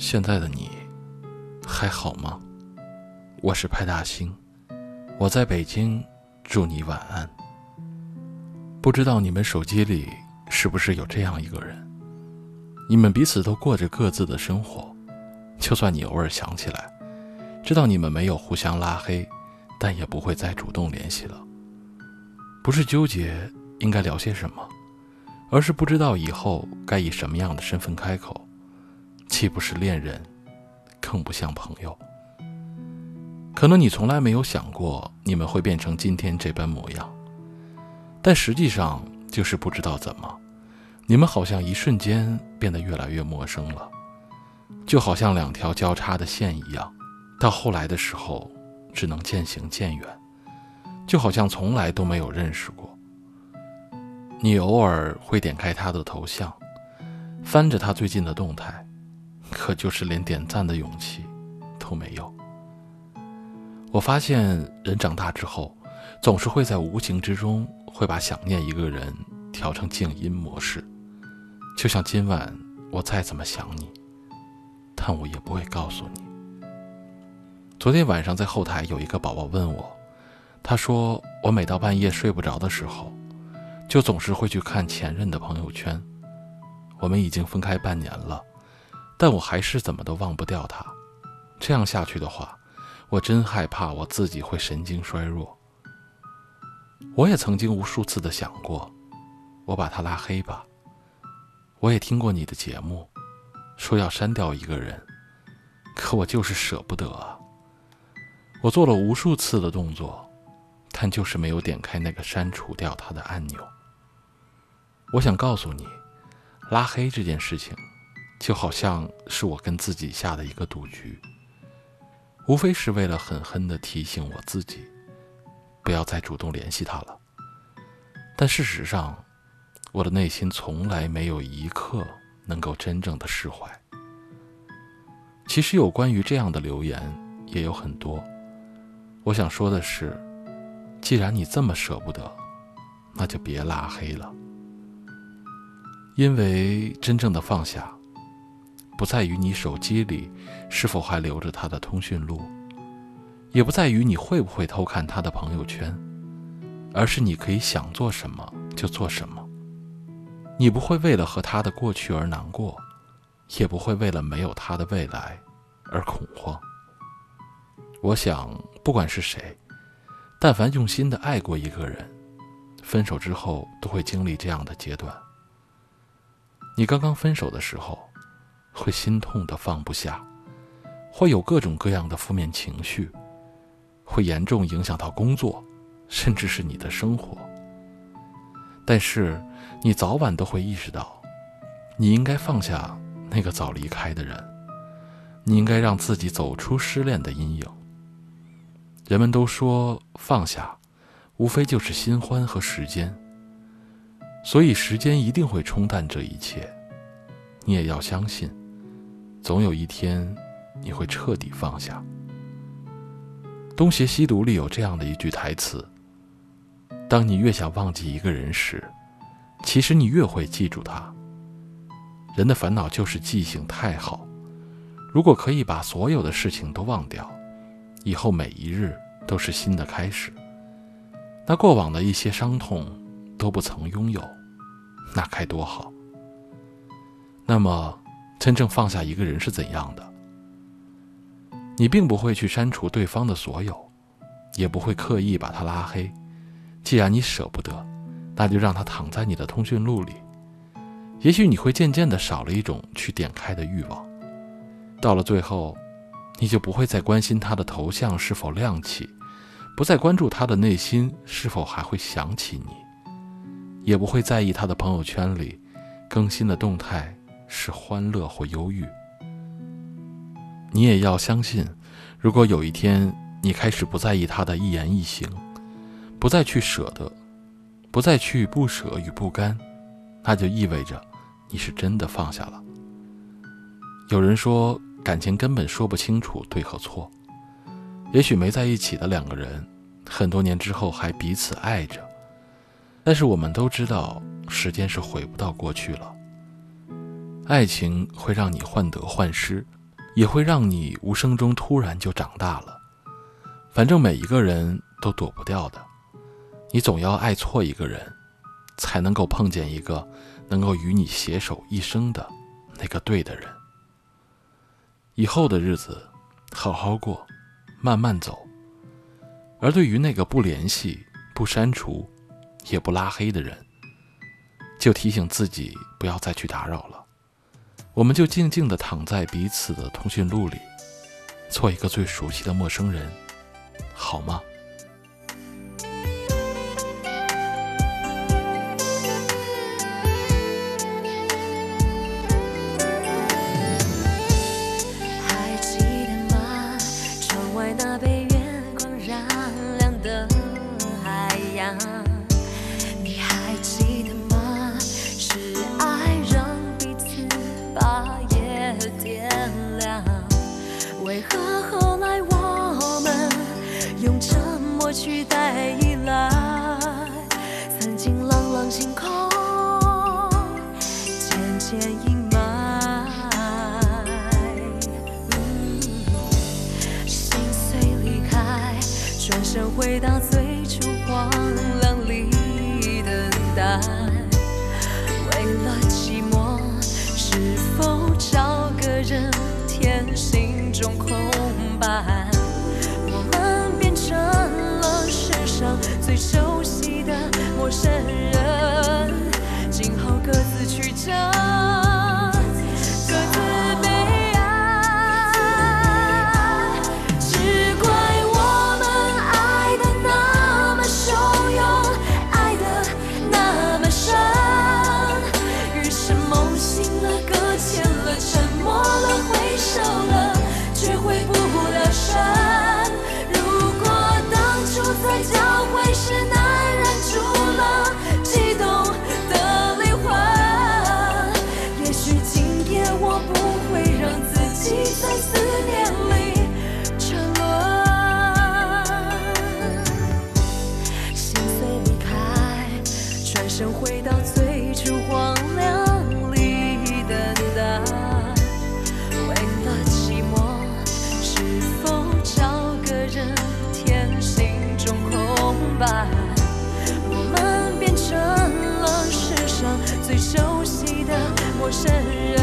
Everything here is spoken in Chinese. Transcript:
现在的你还好吗？我是派大星，我在北京，祝你晚安。不知道你们手机里是不是有这样一个人？你们彼此都过着各自的生活，就算你偶尔想起来，知道你们没有互相拉黑，但也不会再主动联系了。不是纠结应该聊些什么，而是不知道以后该以什么样的身份开口。既不是恋人，更不像朋友。可能你从来没有想过你们会变成今天这般模样，但实际上就是不知道怎么，你们好像一瞬间变得越来越陌生了，就好像两条交叉的线一样，到后来的时候只能渐行渐远，就好像从来都没有认识过。你偶尔会点开他的头像，翻着他最近的动态。可就是连点赞的勇气都没有。我发现人长大之后，总是会在无形之中会把想念一个人调成静音模式。就像今晚我再怎么想你，但我也不会告诉你。昨天晚上在后台有一个宝宝问我，他说我每到半夜睡不着的时候，就总是会去看前任的朋友圈。我们已经分开半年了。但我还是怎么都忘不掉他，这样下去的话，我真害怕我自己会神经衰弱。我也曾经无数次的想过，我把他拉黑吧。我也听过你的节目，说要删掉一个人，可我就是舍不得啊。我做了无数次的动作，但就是没有点开那个删除掉他的按钮。我想告诉你，拉黑这件事情。就好像是我跟自己下的一个赌局，无非是为了狠狠地提醒我自己，不要再主动联系他了。但事实上，我的内心从来没有一刻能够真正的释怀。其实有关于这样的留言也有很多，我想说的是，既然你这么舍不得，那就别拉黑了，因为真正的放下。不在于你手机里是否还留着他的通讯录，也不在于你会不会偷看他的朋友圈，而是你可以想做什么就做什么。你不会为了和他的过去而难过，也不会为了没有他的未来而恐慌。我想，不管是谁，但凡用心的爱过一个人，分手之后都会经历这样的阶段。你刚刚分手的时候。会心痛的放不下，会有各种各样的负面情绪，会严重影响到工作，甚至是你的生活。但是，你早晚都会意识到，你应该放下那个早离开的人，你应该让自己走出失恋的阴影。人们都说放下，无非就是新欢和时间，所以时间一定会冲淡这一切。你也要相信。总有一天，你会彻底放下。《东邪西毒》里有这样的一句台词：“当你越想忘记一个人时，其实你越会记住他。”人的烦恼就是记性太好。如果可以把所有的事情都忘掉，以后每一日都是新的开始，那过往的一些伤痛都不曾拥有，那该多好。那么。真正放下一个人是怎样的？你并不会去删除对方的所有，也不会刻意把他拉黑。既然你舍不得，那就让他躺在你的通讯录里。也许你会渐渐的少了一种去点开的欲望。到了最后，你就不会再关心他的头像是否亮起，不再关注他的内心是否还会想起你，也不会在意他的朋友圈里更新的动态。是欢乐或忧郁，你也要相信，如果有一天你开始不在意他的一言一行，不再去舍得，不再去不舍与不甘，那就意味着你是真的放下了。有人说，感情根本说不清楚对和错，也许没在一起的两个人，很多年之后还彼此爱着，但是我们都知道，时间是回不到过去了。爱情会让你患得患失，也会让你无声中突然就长大了。反正每一个人都躲不掉的，你总要爱错一个人，才能够碰见一个能够与你携手一生的那个对的人。以后的日子，好好过，慢慢走。而对于那个不联系、不删除、也不拉黑的人，就提醒自己不要再去打扰了。我们就静静地躺在彼此的通讯录里，做一个最熟悉的陌生人。好吗？回到最我们变成了世上最熟悉的陌生人。